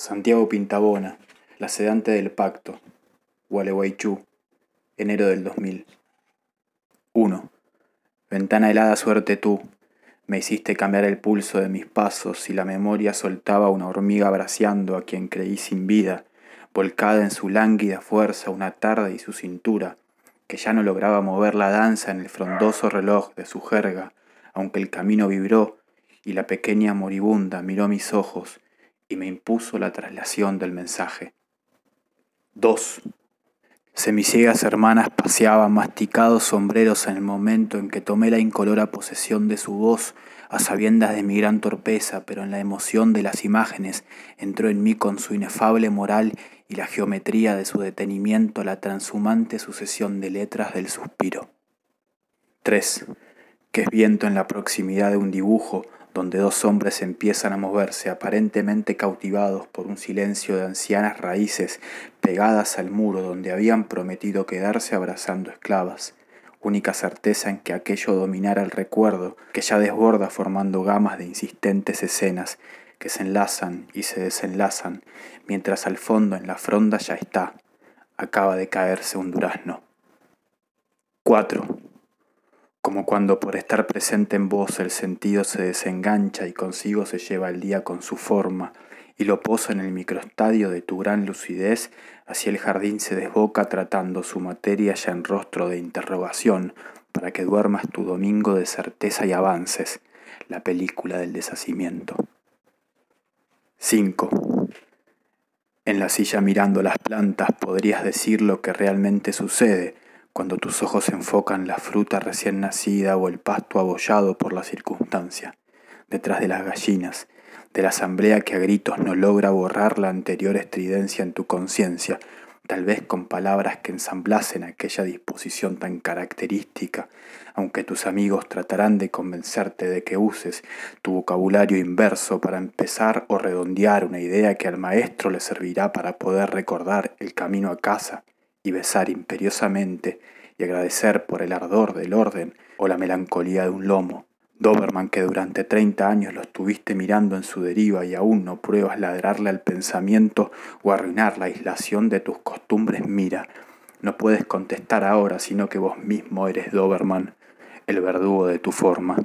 Santiago Pintabona, La sedante del pacto, Gualeguaychú, enero del 2000. 1. Ventana helada suerte tú, me hiciste cambiar el pulso de mis pasos y la memoria soltaba una hormiga braceando a quien creí sin vida, volcada en su lánguida fuerza una tarde y su cintura, que ya no lograba mover la danza en el frondoso reloj de su jerga, aunque el camino vibró y la pequeña moribunda miró mis ojos y me impuso la traslación del mensaje. 2. Semiciegas hermanas paseaban masticados sombreros en el momento en que tomé la incolora posesión de su voz, a sabiendas de mi gran torpeza, pero en la emoción de las imágenes entró en mí con su inefable moral y la geometría de su detenimiento la transhumante sucesión de letras del suspiro. 3. Que es viento en la proximidad de un dibujo, donde dos hombres empiezan a moverse aparentemente cautivados por un silencio de ancianas raíces pegadas al muro donde habían prometido quedarse abrazando esclavas, única certeza en que aquello dominara el recuerdo que ya desborda formando gamas de insistentes escenas que se enlazan y se desenlazan, mientras al fondo en la fronda ya está, acaba de caerse un durazno. 4 como cuando por estar presente en vos el sentido se desengancha y consigo se lleva el día con su forma y lo posa en el microestadio de tu gran lucidez, hacia el jardín se desboca tratando su materia ya en rostro de interrogación, para que duermas tu domingo de certeza y avances, la película del deshacimiento. 5. En la silla mirando las plantas podrías decir lo que realmente sucede, cuando tus ojos enfocan la fruta recién nacida o el pasto abollado por la circunstancia, detrás de las gallinas, de la asamblea que a gritos no logra borrar la anterior estridencia en tu conciencia, tal vez con palabras que ensamblasen aquella disposición tan característica, aunque tus amigos tratarán de convencerte de que uses tu vocabulario inverso para empezar o redondear una idea que al maestro le servirá para poder recordar el camino a casa y besar imperiosamente y agradecer por el ardor del orden o la melancolía de un lomo. Doberman que durante 30 años lo estuviste mirando en su deriva y aún no pruebas ladrarle al pensamiento o arruinar la aislación de tus costumbres, mira, no puedes contestar ahora sino que vos mismo eres Doberman, el verdugo de tu forma.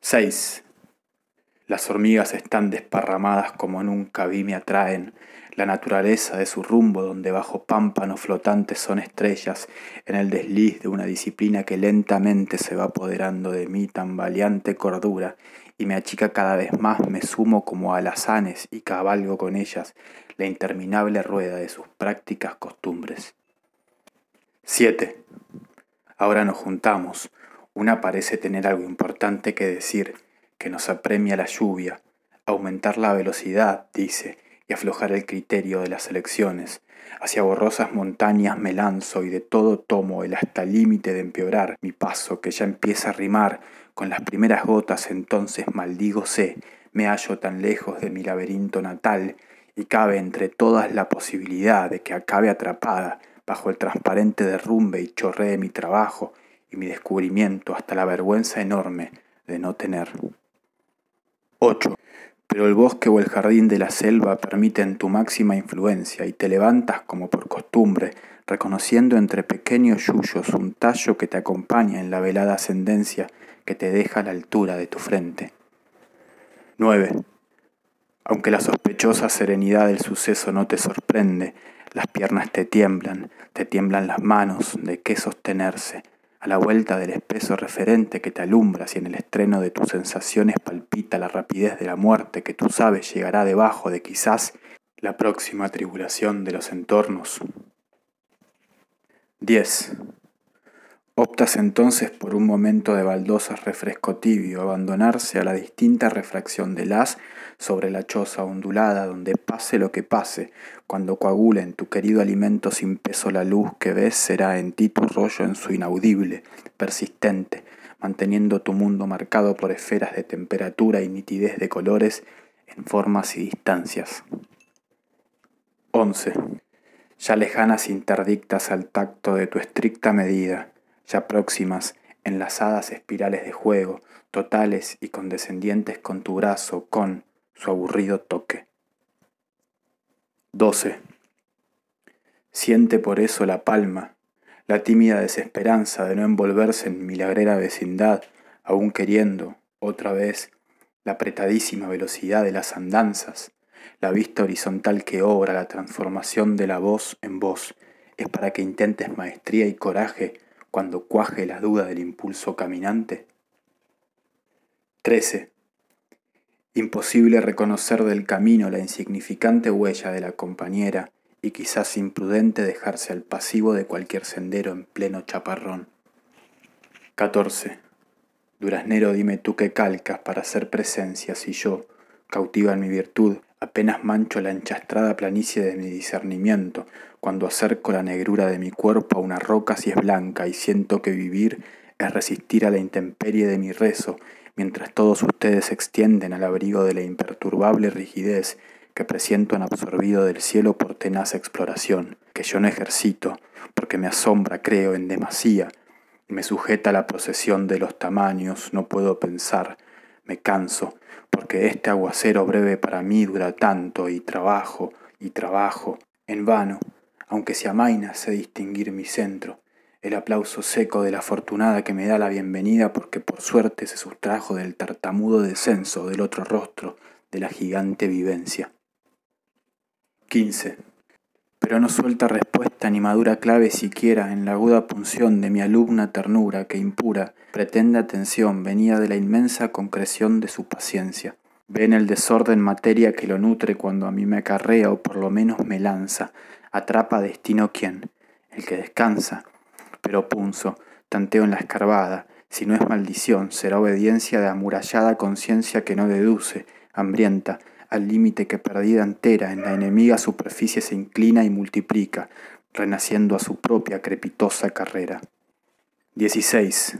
6. Las hormigas están desparramadas como nunca vi me atraen, la naturaleza de su rumbo donde bajo pámpanos flotantes son estrellas, en el desliz de una disciplina que lentamente se va apoderando de mí tan valiante cordura, y me achica cada vez más, me sumo como alazanes y cabalgo con ellas la interminable rueda de sus prácticas costumbres. 7. Ahora nos juntamos. Una parece tener algo importante que decir, que nos apremia la lluvia, aumentar la velocidad, dice, y aflojar el criterio de las elecciones. Hacia borrosas montañas me lanzo y de todo tomo el hasta límite de empeorar mi paso que ya empieza a rimar con las primeras gotas entonces maldígose, me hallo tan lejos de mi laberinto natal y cabe entre todas la posibilidad de que acabe atrapada bajo el transparente derrumbe y chorree mi trabajo y mi descubrimiento hasta la vergüenza enorme de no tener. 8 pero el bosque o el jardín de la selva permiten tu máxima influencia y te levantas como por costumbre, reconociendo entre pequeños yuyos un tallo que te acompaña en la velada ascendencia que te deja a la altura de tu frente. 9. Aunque la sospechosa serenidad del suceso no te sorprende, las piernas te tiemblan, te tiemblan las manos, de qué sostenerse, a la vuelta del espeso referente que te alumbra si en el estreno de tus sensaciones palpita la rapidez de la muerte que tú sabes llegará debajo de quizás la próxima tribulación de los entornos. 10. Optas entonces por un momento de baldosas refresco tibio, abandonarse a la distinta refracción del haz sobre la choza ondulada donde pase lo que pase, cuando coagule en tu querido alimento sin peso la luz que ves será en ti tu rollo en su inaudible, persistente, manteniendo tu mundo marcado por esferas de temperatura y nitidez de colores en formas y distancias. 11. Ya lejanas interdictas al tacto de tu estricta medida, ya próximas, enlazadas espirales de juego, totales y condescendientes con tu brazo, con su aburrido toque. 12. Siente por eso la palma, la tímida desesperanza de no envolverse en milagrera vecindad, aún queriendo, otra vez, la apretadísima velocidad de las andanzas, la vista horizontal que obra la transformación de la voz en voz, es para que intentes maestría y coraje cuando cuaje la duda del impulso caminante. 13. Imposible reconocer del camino la insignificante huella de la compañera y quizás imprudente dejarse al pasivo de cualquier sendero en pleno chaparrón. 14. Duraznero, dime tú qué calcas para hacer presencia si yo, cautiva en mi virtud, apenas mancho la enchastrada planicie de mi discernimiento, cuando acerco la negrura de mi cuerpo a una roca si es blanca y siento que vivir es resistir a la intemperie de mi rezo mientras todos ustedes se extienden al abrigo de la imperturbable rigidez que presiento en absorbido del cielo por tenaz exploración, que yo no ejercito, porque me asombra, creo, en demasía, me sujeta la procesión de los tamaños, no puedo pensar, me canso, porque este aguacero breve para mí dura tanto, y trabajo, y trabajo, en vano, aunque se amaina sé distinguir mi centro, el aplauso seco de la afortunada que me da la bienvenida porque por suerte se sustrajo del tartamudo descenso del otro rostro de la gigante vivencia. 15. Pero no suelta respuesta ni madura clave siquiera en la aguda punción de mi alumna ternura que impura pretende atención venida de la inmensa concreción de su paciencia. Ve en el desorden materia que lo nutre cuando a mí me acarrea o por lo menos me lanza. Atrapa destino quien, el que descansa, pero punzo, tanteo en la escarbada, si no es maldición, será obediencia de amurallada conciencia que no deduce, hambrienta, al límite que perdida entera en la enemiga superficie se inclina y multiplica, renaciendo a su propia crepitosa carrera. 16.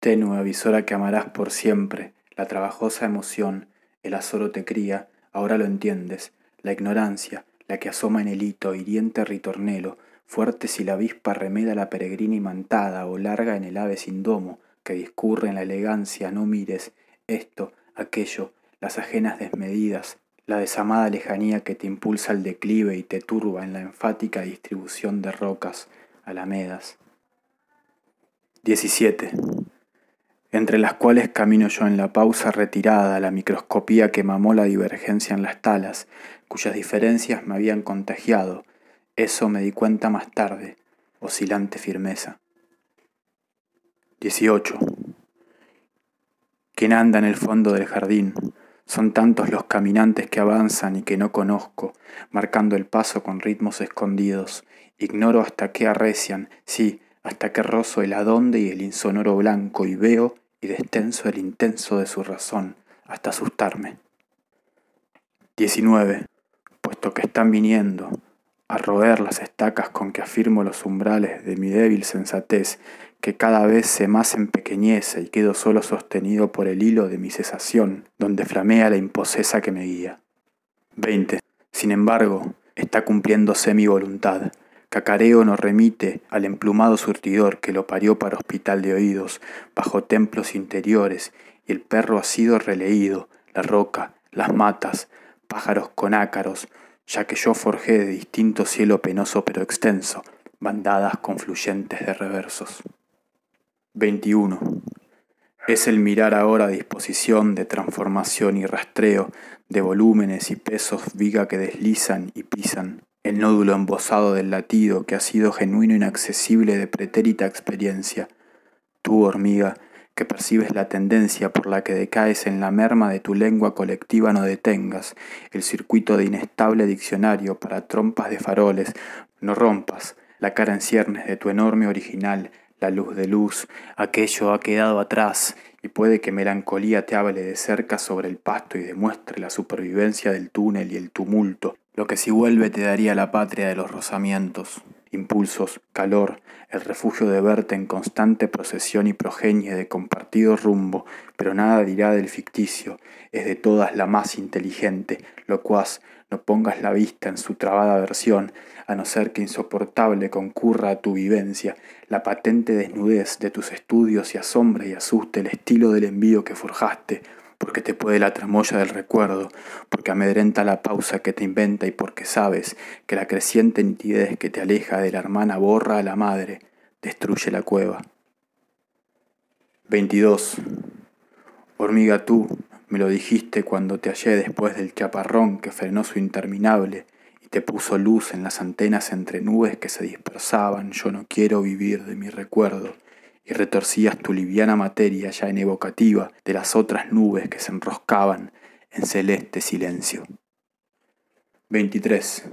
Tenue avisora que amarás por siempre, la trabajosa emoción, el azoro te cría, ahora lo entiendes, la ignorancia, la que asoma en el hito, hiriente ritornelo, fuerte si la avispa remeda la peregrina imantada o larga en el ave sin domo, que discurre en la elegancia, no mires esto, aquello, las ajenas desmedidas, la desamada lejanía que te impulsa al declive y te turba en la enfática distribución de rocas, alamedas. 17. Entre las cuales camino yo en la pausa retirada, la microscopía que mamó la divergencia en las talas, cuyas diferencias me habían contagiado, eso me di cuenta más tarde, oscilante firmeza. 18. ¿Quién anda en el fondo del jardín? Son tantos los caminantes que avanzan y que no conozco, marcando el paso con ritmos escondidos. Ignoro hasta qué arrecian, sí, hasta qué rozo el adonde y el insonoro blanco y veo y destenso el intenso de su razón, hasta asustarme. 19. Puesto que están viniendo, a roer las estacas con que afirmo los umbrales de mi débil sensatez, que cada vez se más empequeñece y quedo solo sostenido por el hilo de mi cesación, donde flamea la imposesa que me guía. 20. Sin embargo, está cumpliéndose mi voluntad. Cacareo no remite al emplumado surtidor que lo parió para hospital de oídos, bajo templos interiores, y el perro ha sido releído, la roca, las matas, pájaros con ácaros, ya que yo forjé de distinto cielo penoso pero extenso, bandadas confluyentes de reversos. 21. Es el mirar ahora a disposición de transformación y rastreo de volúmenes y pesos viga que deslizan y pisan, el nódulo embosado del latido que ha sido genuino inaccesible de pretérita experiencia. Tú, hormiga, que percibes la tendencia por la que decaes en la merma de tu lengua colectiva no detengas. El circuito de inestable diccionario para trompas de faroles, no rompas la cara en ciernes de tu enorme original, la luz de luz, aquello ha quedado atrás y puede que melancolía te hable de cerca sobre el pasto y demuestre la supervivencia del túnel y el tumulto, lo que si vuelve te daría la patria de los rozamientos impulsos, calor, el refugio de verte en constante procesión y progenie de compartido rumbo, pero nada dirá del ficticio, es de todas la más inteligente, lo cual no pongas la vista en su trabada versión, a no ser que insoportable concurra a tu vivencia, la patente desnudez de tus estudios y asombre y asuste el estilo del envío que forjaste, porque te puede la tramoya del recuerdo, porque amedrenta la pausa que te inventa y porque sabes que la creciente nitidez que te aleja de la hermana borra a la madre, destruye la cueva. 22. Hormiga tú, me lo dijiste cuando te hallé después del chaparrón que frenó su interminable y te puso luz en las antenas entre nubes que se dispersaban. Yo no quiero vivir de mi recuerdo y retorcías tu liviana materia ya en evocativa de las otras nubes que se enroscaban en celeste silencio. 23.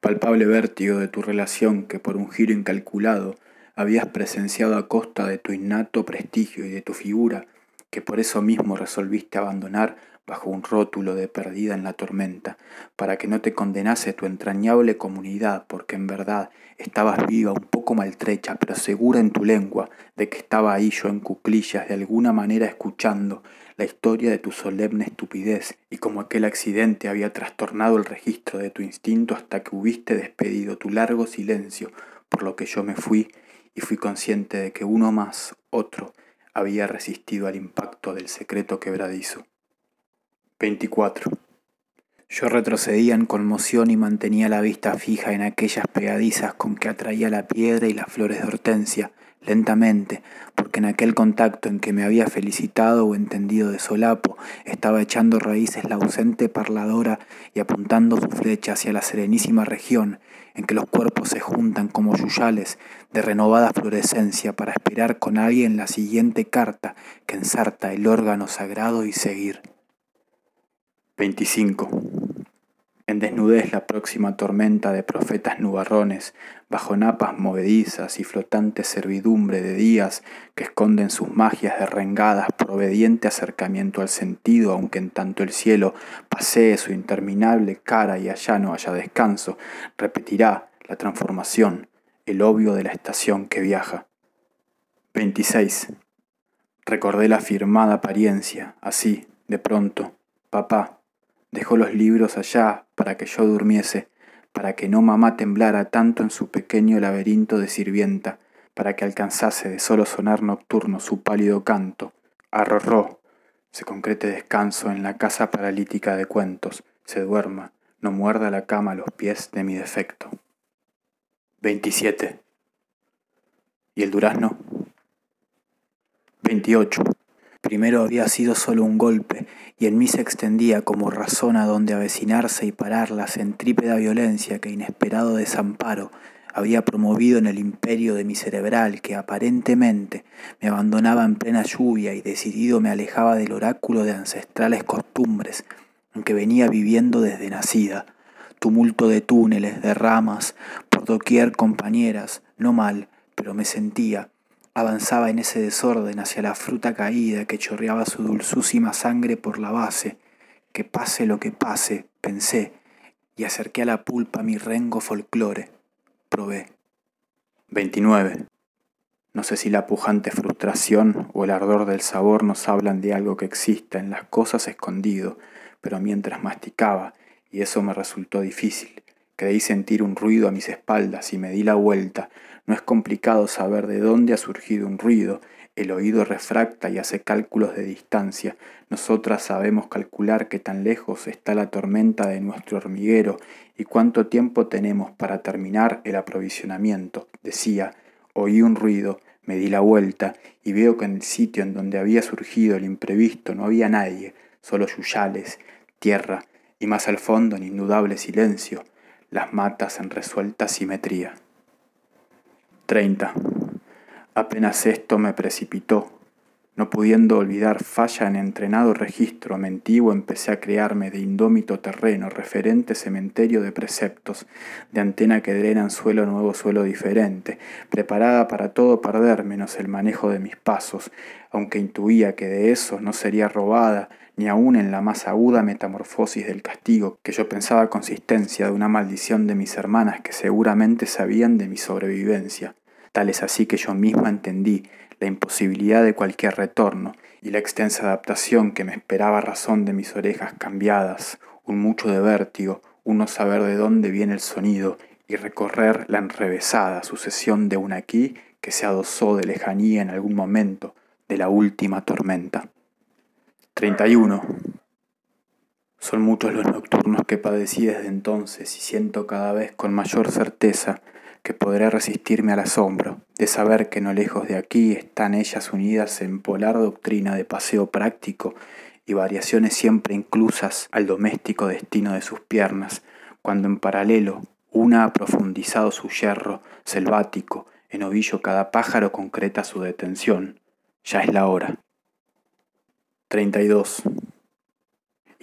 Palpable vértigo de tu relación que por un giro incalculado habías presenciado a costa de tu innato prestigio y de tu figura, que por eso mismo resolviste abandonar bajo un rótulo de perdida en la tormenta, para que no te condenase tu entrañable comunidad, porque en verdad estabas viva, un poco maltrecha, pero segura en tu lengua de que estaba ahí yo en cuclillas, de alguna manera escuchando la historia de tu solemne estupidez, y como aquel accidente había trastornado el registro de tu instinto hasta que hubiste despedido tu largo silencio, por lo que yo me fui y fui consciente de que uno más, otro, había resistido al impacto del secreto quebradizo. 24. Yo retrocedía en conmoción y mantenía la vista fija en aquellas pegadizas con que atraía la piedra y las flores de hortensia, lentamente, porque en aquel contacto en que me había felicitado o entendido de solapo, estaba echando raíces la ausente parladora y apuntando su flecha hacia la serenísima región en que los cuerpos se juntan como yuyales de renovada florescencia para esperar con alguien la siguiente carta que ensarta el órgano sagrado y seguir. 25. En desnudez la próxima tormenta de profetas nubarrones, bajo napas movedizas y flotante servidumbre de días que esconden sus magias derrengadas por obediente acercamiento al sentido, aunque en tanto el cielo pasee su interminable cara y allá no haya descanso, repetirá la transformación, el obvio de la estación que viaja. 26. Recordé la firmada apariencia, así, de pronto, papá, Dejó los libros allá para que yo durmiese, para que no mamá temblara tanto en su pequeño laberinto de sirvienta, para que alcanzase de solo sonar nocturno su pálido canto. Arrorró, se concrete descanso en la casa paralítica de cuentos, se duerma, no muerda la cama a los pies de mi defecto. 27. ¿Y el durazno? 28. Primero había sido solo un golpe, y en mí se extendía como razón a donde avecinarse y parar la centrípeda violencia que inesperado desamparo había promovido en el imperio de mi cerebral que aparentemente me abandonaba en plena lluvia y decidido me alejaba del oráculo de ancestrales costumbres en que venía viviendo desde nacida. Tumulto de túneles, de ramas, por doquier compañeras, no mal, pero me sentía, avanzaba en ese desorden hacia la fruta caída que chorreaba su dulzúsima sangre por la base. Que pase lo que pase, pensé, y acerqué a la pulpa mi rengo folclore. Probé. 29. No sé si la pujante frustración o el ardor del sabor nos hablan de algo que exista en las cosas escondido, pero mientras masticaba, y eso me resultó difícil, creí sentir un ruido a mis espaldas y me di la vuelta, no es complicado saber de dónde ha surgido un ruido. El oído refracta y hace cálculos de distancia. Nosotras sabemos calcular qué tan lejos está la tormenta de nuestro hormiguero y cuánto tiempo tenemos para terminar el aprovisionamiento. Decía, oí un ruido, me di la vuelta y veo que en el sitio en donde había surgido el imprevisto no había nadie, solo yuyales, tierra y más al fondo en indudable silencio, las matas en resuelta simetría. 30. Apenas esto me precipitó. No pudiendo olvidar falla en entrenado registro mentivo, empecé a crearme de indómito terreno, referente cementerio de preceptos, de antena que drena suelo nuevo suelo diferente, preparada para todo perder menos el manejo de mis pasos, aunque intuía que de eso no sería robada, ni aun en la más aguda metamorfosis del castigo, que yo pensaba consistencia de una maldición de mis hermanas que seguramente sabían de mi sobrevivencia. Tal es así que yo misma entendí la imposibilidad de cualquier retorno y la extensa adaptación que me esperaba razón de mis orejas cambiadas, un mucho de vértigo, un no saber de dónde viene el sonido y recorrer la enrevesada sucesión de un aquí que se adosó de lejanía en algún momento de la última tormenta. 31. Son muchos los nocturnos que padecí desde entonces y siento cada vez con mayor certeza que podré resistirme al asombro de saber que no lejos de aquí están ellas unidas en polar doctrina de paseo práctico y variaciones siempre inclusas al doméstico destino de sus piernas, cuando en paralelo una ha profundizado su yerro selvático, en ovillo cada pájaro concreta su detención. Ya es la hora. 32.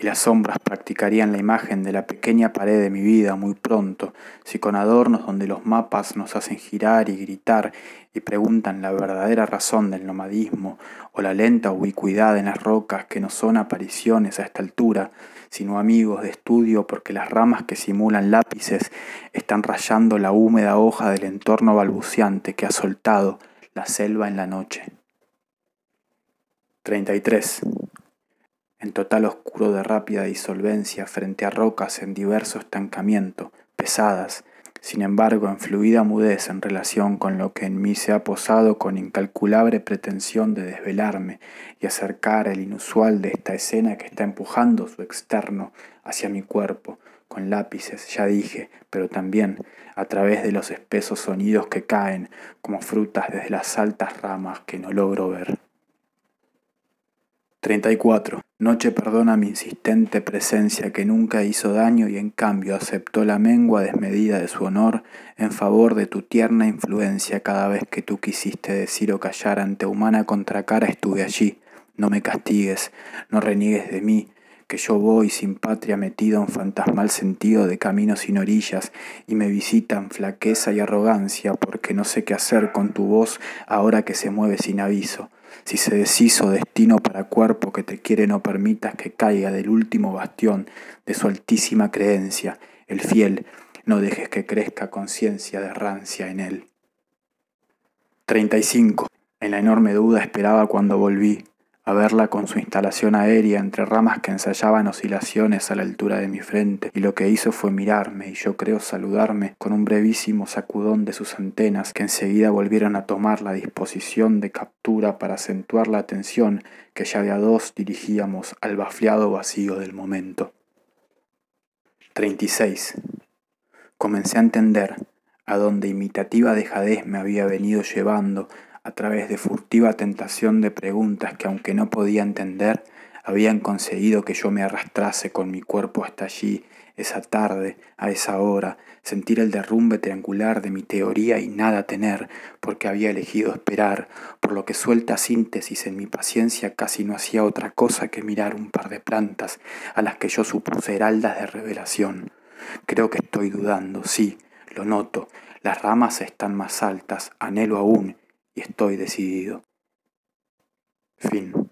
Y las sombras practicarían la imagen de la pequeña pared de mi vida muy pronto, si con adornos donde los mapas nos hacen girar y gritar y preguntan la verdadera razón del nomadismo o la lenta ubicuidad en las rocas que no son apariciones a esta altura, sino amigos de estudio porque las ramas que simulan lápices están rayando la húmeda hoja del entorno balbuceante que ha soltado la selva en la noche. 33. En total oscuro de rápida disolvencia frente a rocas en diverso estancamiento, pesadas, sin embargo en fluida mudez en relación con lo que en mí se ha posado con incalculable pretensión de desvelarme y acercar el inusual de esta escena que está empujando su externo hacia mi cuerpo, con lápices, ya dije, pero también a través de los espesos sonidos que caen como frutas desde las altas ramas que no logro ver. 34. Noche perdona mi insistente presencia que nunca hizo daño y en cambio aceptó la mengua desmedida de su honor en favor de tu tierna influencia cada vez que tú quisiste decir o callar ante humana contracara estuve allí. No me castigues, no reniegues de mí, que yo voy sin patria metido en fantasmal sentido de caminos sin orillas y me visitan flaqueza y arrogancia porque no sé qué hacer con tu voz ahora que se mueve sin aviso si se deshizo destino para cuerpo que te quiere no permitas que caiga del último bastión de su altísima creencia, el fiel, no dejes que crezca conciencia de rancia en él. 35. En la enorme duda esperaba cuando volví, a verla con su instalación aérea entre ramas que ensayaban oscilaciones a la altura de mi frente, y lo que hizo fue mirarme y yo creo saludarme con un brevísimo sacudón de sus antenas que enseguida volvieron a tomar la disposición de captura para acentuar la atención que ya de a dos dirigíamos al bafleado vacío del momento. 36. Comencé a entender a dónde imitativa dejadez me había venido llevando a través de furtiva tentación de preguntas que aunque no podía entender, habían conseguido que yo me arrastrase con mi cuerpo hasta allí, esa tarde, a esa hora, sentir el derrumbe triangular de mi teoría y nada tener, porque había elegido esperar, por lo que suelta síntesis en mi paciencia casi no hacía otra cosa que mirar un par de plantas a las que yo supuse heraldas de revelación. Creo que estoy dudando, sí, lo noto, las ramas están más altas, anhelo aún, estoy decidido. Fin.